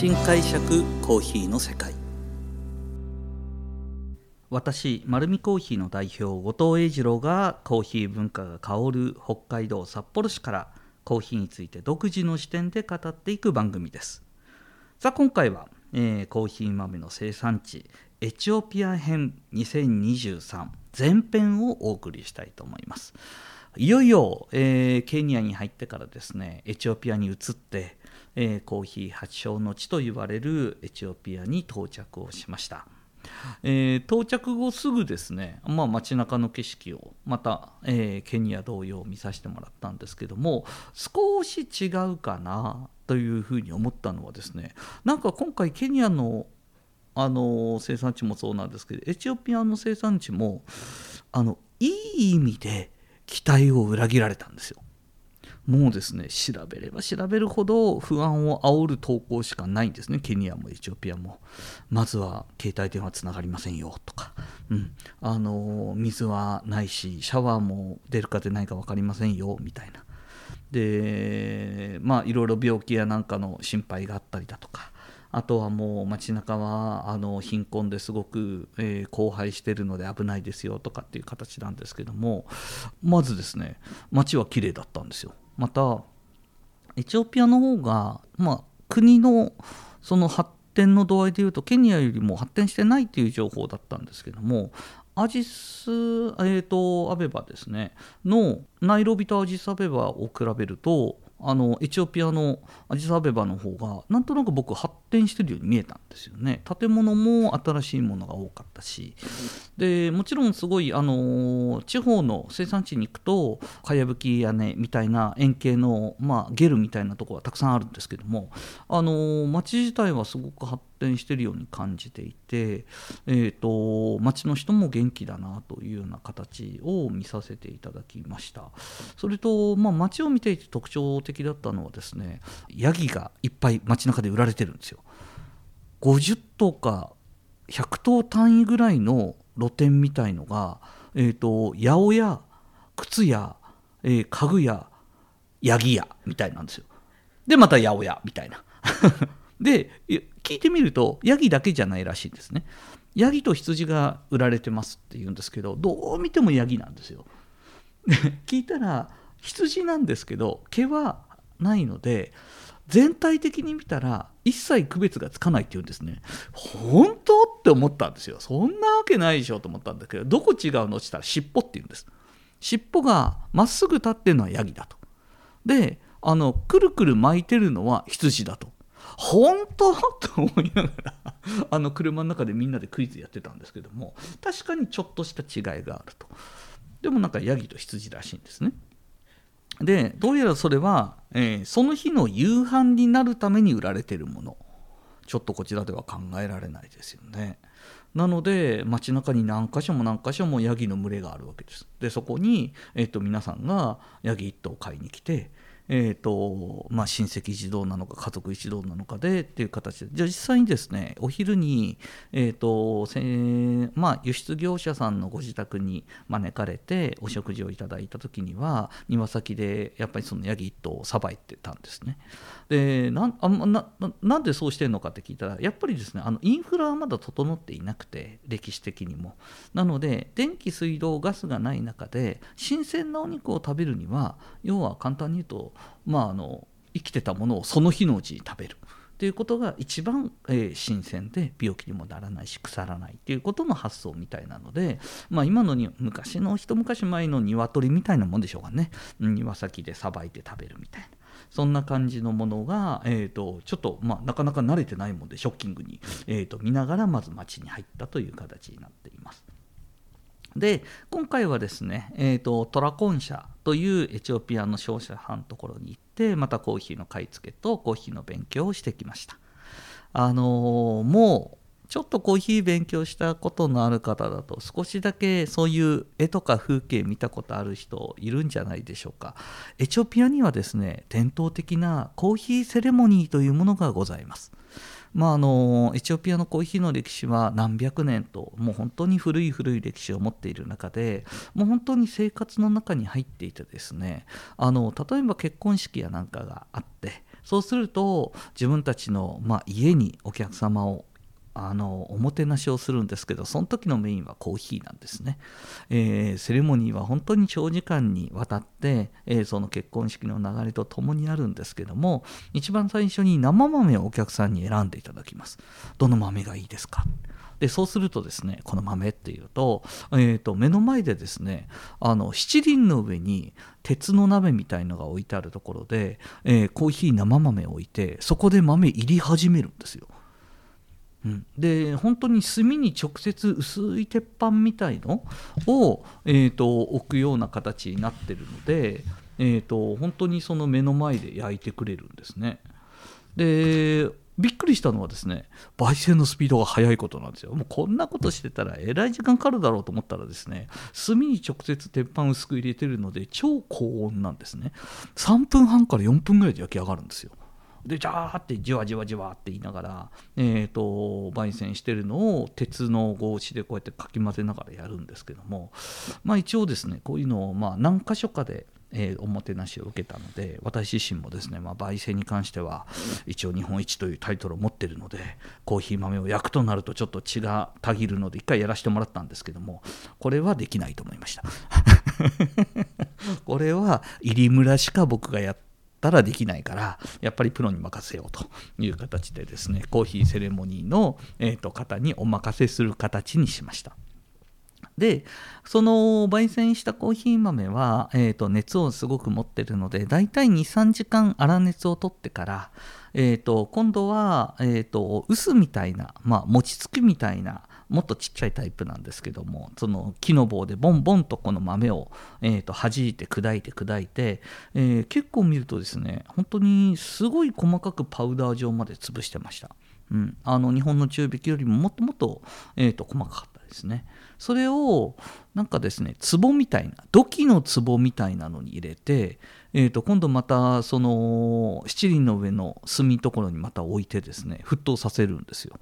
新解釈コーヒーの世界。私丸見コーヒーの代表後藤英二郎がコーヒー文化が香る北海道札幌市からコーヒーについて独自の視点で語っていく番組です。さあ今回は、えー、コーヒー豆の生産地エチオピア編2023前編をお送りしたいと思います。いよいよ、えー、ケニアに入ってからですねエチオピアに移ってえー、コーヒー発祥の地と言われるエチオピアに到着をしました。えー、到着後すぐですね、まあ、街中の景色をまた、えー、ケニア同様見させてもらったんですけども少し違うかなというふうに思ったのはですねなんか今回ケニアのあの生産地もそうなんですけどエチオピアの生産地もあのいい意味で期待を裏切られたんですよ。もうですね調べれば調べるほど不安を煽る投稿しかないんですね。ケニアもエチオピアも。まずは携帯電話つながりませんよとか、うん、あの水はないしシャワーも出るか出ないか分かりませんよみたいな。でまあいろいろ病気やなんかの心配があったりだとか。あとはもう街中はあの貧困ですごく、えー、荒廃してるので危ないですよとかっていう形なんですけども。まずですね街は綺麗だったんですよ。またエチオピアの方が、まあ、国のその発展の度合いでいうとケニアよりも発展してないという情報だったんですけどもアジス、えーと、アベバですねのナイロビとアジスアベバを比べるとあのエチオピアのアジサベバの方がなんとなく僕発展してるように見えたんですよね。建物も新しいものが多かったし。でもちろんすごいあの地方の生産地に行くとかやぶき屋根みたいな円形の、まあ、ゲルみたいなところはたくさんあるんですけどもあの町自体はすごく発展してるように感じていて、えーと、町の人も元気だなというような形を見させていただきました。それと、まあ、町を見ていて特徴的だったのはですねヤギがいっぱい街中で売られてるんですよ。50頭か100頭単位ぐらいの露店みたいのが、えーと、八百屋靴屋、えー、家具屋ヤギ屋みたいなんですよ。でまた八百屋みたいな。で聞いてみるとヤギだけじゃないらしいんですね。ヤギと羊が売られてますって言うんですけどどう見てもヤギなんですよ。聞いたら羊なんですけど毛はないので全体的に見たら一切区別がつかないっていうんですね。本当って思ったんですよ。そんなわけないでしょと思ったんだけどどこ違うのって言ったら尻尾って言うんです。尻尾がまっすぐ立ってるのはヤギだと。であのくるくる巻いてるのは羊だと。本当と思いながらあの車の中でみんなでクイズやってたんですけども確かにちょっとした違いがあると。でもなんかヤギと羊らしいんですね。でどうやらそれは、えー、その日の夕飯になるために売られてるもの。ちょっとこちらでは考えられないですよね。なので街中に何箇所も何箇所もヤギの群れがあるわけです。でそこに、えーと皆さんがヤギ1頭買いに来てえーとまあ、親戚一同なのか家族一同なのかでっていう形でじゃあ実際にですねお昼に、えーとまあ、輸出業者さんのご自宅に招かれてお食事をいただいた時には庭先でやっぱりそのヤギ一頭をさばいてたんですね。でなんあななんでそうしてるのかって聞いたらやっぱりですねあのインフラはまだ整っていなくて歴史的にもなので電気水道ガスがない中で新鮮なお肉を食べるには要は簡単に言うとまあ、あの生きてたものをその日のうちに食べるということが一番、えー、新鮮で病気にもならないし腐らないっていうことの発想みたいなので、まあ、今のに昔の一昔前の鶏みたいなもんでしょうかね庭先でさばいて食べるみたいな。そんな感じのものが、えーと、ちょっと、まあ、なかなか慣れてないもんでショッキングに、えーと見ながらまず街に入ったという形になっています。で今回はですね、えーと、トラコン社というエチオピアの商社班のところに行ってまたコーヒーの買い付けとコーヒーの勉強をしてきました。あのー、もうちょっとコーヒー勉強したことのある方だと少しだけそういう絵とか風景見たことある人いるんじゃないでしょうか。エチオピアにはですね伝統的なコーヒーセレモニーというものがございます。まあ、あのエチオピアのコーヒーの歴史は何百年ともう本当に古い古い歴史を持っている中でもう本当に生活の中に入っていてですね。あの例えば結婚式やなんかがあってそうすると自分たちの、まあ、家にお客様をあのおもてなしをするんですけどその時のメインはコーヒーなんですね、えー、セレモニーは本当に長時間にわたって、えー、その結婚式の流れとともにあるんですけども一番最初に生豆をお客さんに選んでいただきます。どの豆がいいですか？でそうするとですねこの豆っていうと,、えーと、目の前でですねあの七輪の上に鉄の鍋みたいのが置いてあるところで、えー、コーヒー生豆を置いてそこで豆入り始めるんですよ。うん、で本当に炭に直接薄い鉄板みたいのを、えーと、置くような形になってるので、えーと、本当にその目の前で焼いてくれるんですね。でびっくりしたのはですね焙煎のスピードが速いことなんですよ。もうこんなことしてたらえらい時間かかるだろうと思ったらですね炭に直接鉄板薄く入れてるので超高温なんですね。3分半から4分ぐらいで焼き上がるんですよ。でジャーってじわじわじわって言いながら、えーと、焙煎してるのを鉄の合紙でこうやってかき混ぜながらやるんですけどもまあ一応ですねこういうのをまあ何箇所かでえー、おもてなしを受けたので私自身もですね、まあ、焙煎に関しては一応日本一というタイトルを持ってるのでコーヒー豆を焼くとなるとちょっと血がたぎるので一回やらせてもらったんですけどもこれはできないと思いました。これは入村しか僕がやってたらできないからやっぱりプロに任せようという形でですねコーヒーセレモニーの、えーと、方にお任せする形にしました。でその焙煎したコーヒー豆は、えーと、熱をすごく持ってるのでだいたい23時間粗熱を取ってから、えーと、今度は、えーと、と臼みたいな、まあ、餅つきみたいなもっとちっちゃいタイプなんですけどもその木の棒でボンボンとこの豆を、えーと、弾いて砕いて砕いて、えー、結構見るとですね本当にすごい細かくパウダー状まで潰してました、うん、あの日本の中引きよりももっともっと,、えーと、細かかったですね。それをなんかですね壺みたいな土器の壺みたいなのに入れてえー、と今度またその七輪の上の炭ところにまた置いてですね沸騰させるんですよ。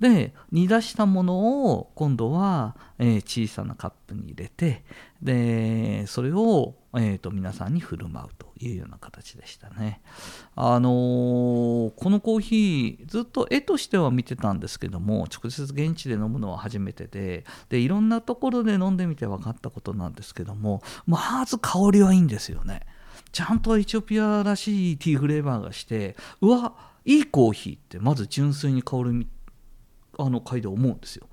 で煮出したものを今度は、えー、小さなカップに入れてでそれを、えーと、皆さんに振る舞うというような形でしたね。あのー、このコーヒーずっと絵としては見てたんですけども直接現地で飲むのは初めてででいろんなところで飲んでみて分かったことなんですけどもまず香りはいいんですよね。ちゃんとエチオピアらしいティーフレーバーがしてうわいいコーヒーってまず純粋に香るあの回で思うんですよ。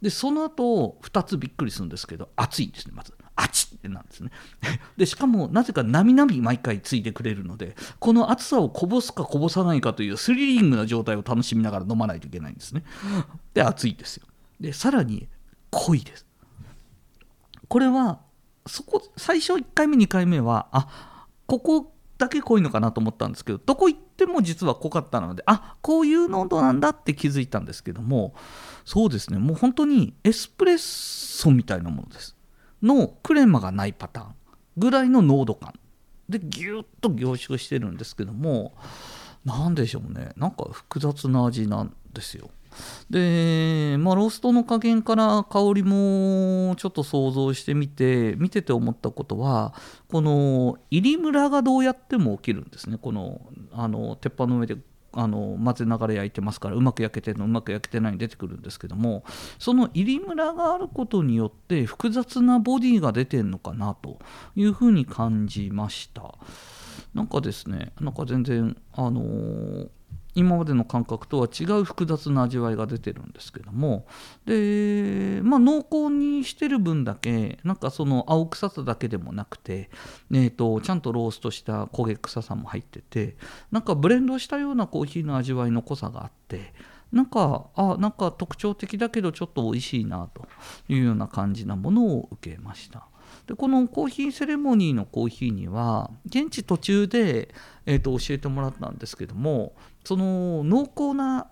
でその後2つびっくりするんですけど熱いですねまず。熱ってなんですね。でしかもなぜかなみなみ毎回ついてくれるのでこの熱さをこぼすかこぼさないかというスリリングな状態を楽しみながら飲まないといけないんですね。で熱いですよ。でさらに濃いです。これはそこ最初1回目2回目はあここだけ濃いのかなと思ったんですけどどこ行っても実は濃かったのであこういう濃度なんだって気づいたんですけどもそうですねもう本当にエスプレッソみたいなものです。のクレマがないパターンぐらいの濃度感。でギュッと凝縮してるんですけども何でしょうね。なんか複雑な味なんですよ。で、まあ、ローストの加減から香りもちょっと想像してみて見てて思ったことはこの入りムラがどうやっても起きるんですね。このあの鉄板の上であの混ぜながら焼いてますからうまく焼けてるのうまく焼けてないの出てくるんですけどもその入りムラがあることによって複雑なボディが出てるのかなというふうに感じました。なんかですねなんか全然あのー今までの感覚とは違う複雑な味わいが出てるんですけどもで、まあ、濃厚にしてる分だけなんかその青臭さだけでもなくて、えーと、ちゃんとローストした焦げ臭さも入っててなんかブレンドしたようなコーヒーの味わいの濃さがあってなんかあなんか特徴的だけどちょっと美味しいなというような感じなものを受けました。でこのコーヒーセレモニーのコーヒーには現地途中で、えーと教えてもらったんですけどもその濃厚な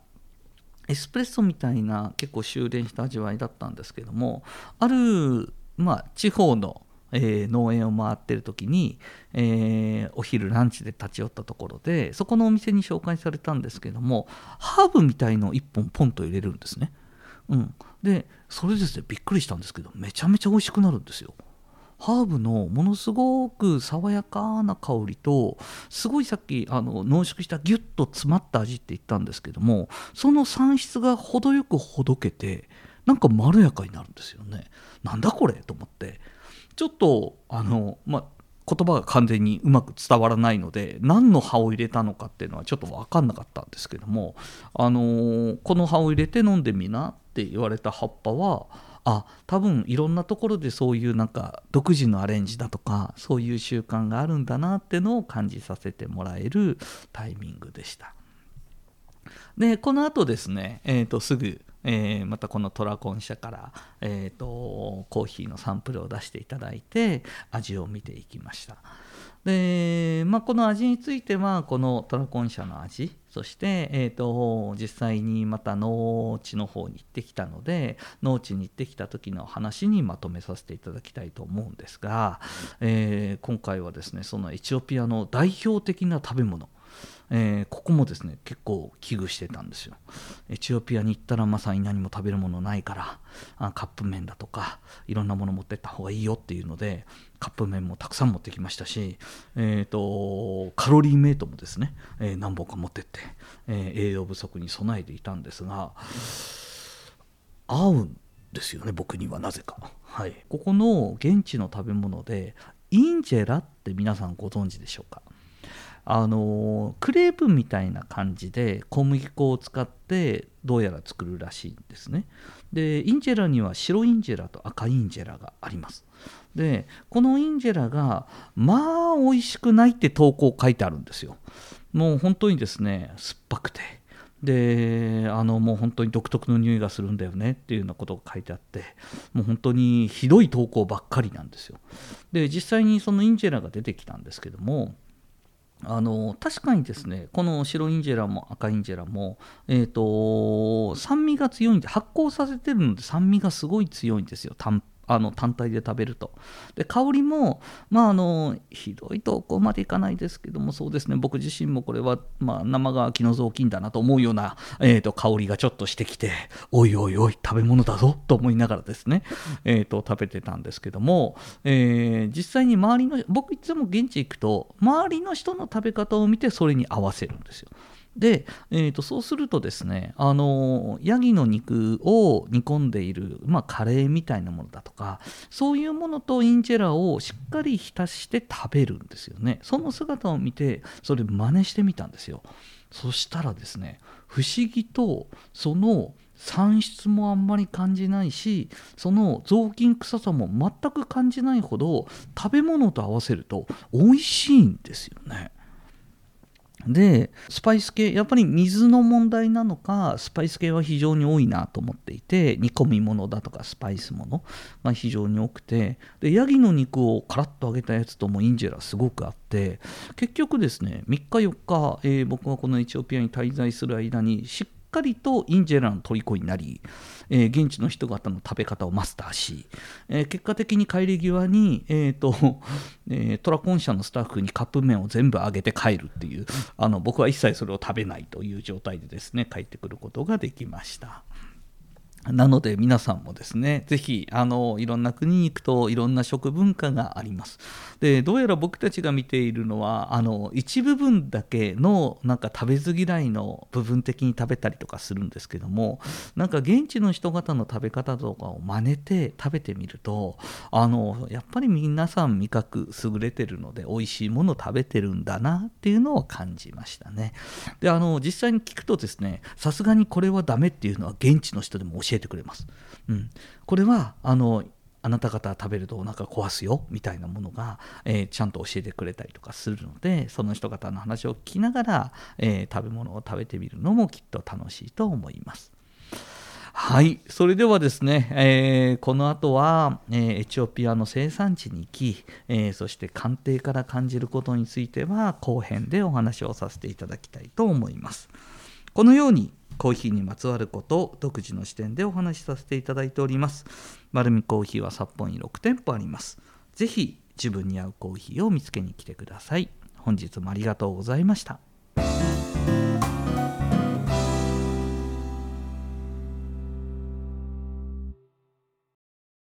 エスプレッソみたいな結構修練した味わいだったんですけどもある、まあ、地方の、えー、農園を回ってる時に、えー、お昼ランチで立ち寄ったところでそこのお店に紹介されたんですけどもハーブみたいのを1本ポンと入れるんですね。うん、でそれですねびっくりしたんですけどめちゃめちゃ美味しくなるんですよ。ハーブのものすごく爽やかな香りとすごいさっきあの濃縮したギュッと詰まった味って言ったんですけどもその産出が程よくほどけてなんかまろやかになるんですよね。なんだこれと思ってちょっとあのまあ言葉が完全にうまく伝わらないので何の葉を入れたのかっていうのはちょっと分かんなかったんですけども、あの、この葉を入れて飲んでみなって言われた葉っぱはあ多分いろんなところでそういうなんか独自のアレンジだとかそういう習慣があるんだなってのを感じさせてもらえるタイミングでした。でこの後ですね、えー、とすぐえー、またこのトラコン社から、えーと、コーヒーのサンプルを出していただいて味を見ていきました。で、まあ、この味についてはこのトラコン社の味そして、えーと、実際にまた農地の方に行ってきたので農地に行ってきた時の話にまとめさせていただきたいと思うんですが、えー、今回はですねそのエチオピアの代表的な食べ物えー、ここもですね結構危惧してたんですよ。エチオピアに行ったらまさに何も食べるものないからあカップ麺だとかいろんなもの持ってった方がいいよっていうのでカップ麺もたくさん持ってきましたし、えーと、カロリーメイトもですね、えー、何本か持ってって、えー、栄養不足に備えていたんですが合うんですよね僕にはなぜか、はい、ここの現地の食べ物でインジェラって皆さんご存知でしょうか？あのクレープみたいな感じで小麦粉を使ってどうやら作るらしいんですね。でインジェラには白インジェラと赤インジェラがあります。でこのインジェラがまあ美味しくないって投稿書いてあるんですよ。もう本当にですね酸っぱくて。であのもう本当に独特の匂いがするんだよねっていうようなことが書いてあってもう本当にひどい投稿ばっかりなんですよ。で実際にそのインジェラが出てきたんですけどもあの確かにですねこの白インジェラも赤インジェラも、えーと、酸味が強いんで発酵させてるので酸味がすごい強いんですよ単あの単体で食べると。で香りも、まあ、あのひどいとこまでいかないですけどもそうですね僕自身もこれは、まあ、生が気の雑巾だなと思うような、えーと、香りがちょっとしてきておいおいおい食べ物だぞと思いながらですね、えーと、食べてたんですけども、えー、実際に周りの僕いつも現地行くと周りの人の食べ方を見てそれに合わせるんですよ。で、えー、とそうするとですねあのヤギの肉を煮込んでいる、まあ、カレーみたいなものだとかそういうものとインジェラをしっかり浸して食べるんですよね。その姿を見てそれ真似してみたんですよ。そしたらですね不思議とその産出もあんまり感じないしその雑巾臭さも全く感じないほど食べ物と合わせると美味しいんですよね。でスパイス系やっぱり水の問題なのかスパイス系は非常に多いなと思っていて煮込み物だとかスパイスものが非常に多くてでヤギの肉をカラッと揚げたやつともインジェラすごくあって結局ですね3日4日、えー、僕はこのエチオピアに滞在する間にしっっかりとインジェラの虜になり、えー、現地の人方の食べ方をマスターし、えー、結果的に帰り際に、えーとえー、トラコン社のスタッフにカップ麺を全部あげて帰るっていうあの僕は一切それを食べないという状態でですね帰ってくることができました。なので皆さんもですね、ぜひあのいろんな国に行くといろんな食文化があります。で、どうやら僕たちが見ているのはあの一部分だけのなんか食べず嫌いの部分的に食べたりとかするんですけども、なんか現地の人方の食べ方とかを真似て食べてみると、あのやっぱり皆さん味覚優れてるので美味しいもの食べてるんだなっていうのを感じましたね。で、あの実際に聞くとですね、さすがにこれはダメっていうのは現地の人でも教えてくれます。うん、これはあのあなた方食べるとお腹壊すよみたいなものが、えー、ちゃんと教えてくれたりとかするのでその人方の話を聞きながら、えー、食べ物を食べてみるのもきっと楽しいと思います。はい、それではですね、えー、この後は、えー、エチオピアの生産地に行き、えー、そして官邸から感じることについては後編でお話をさせていただきたいと思います。このようにコーヒーにまつわることを独自の視点でお話しさせていただいております。丸るコーヒーは札幌に6店舗あります。ぜひ自分に合うコーヒーを見つけに来てください。本日もありがとうございました。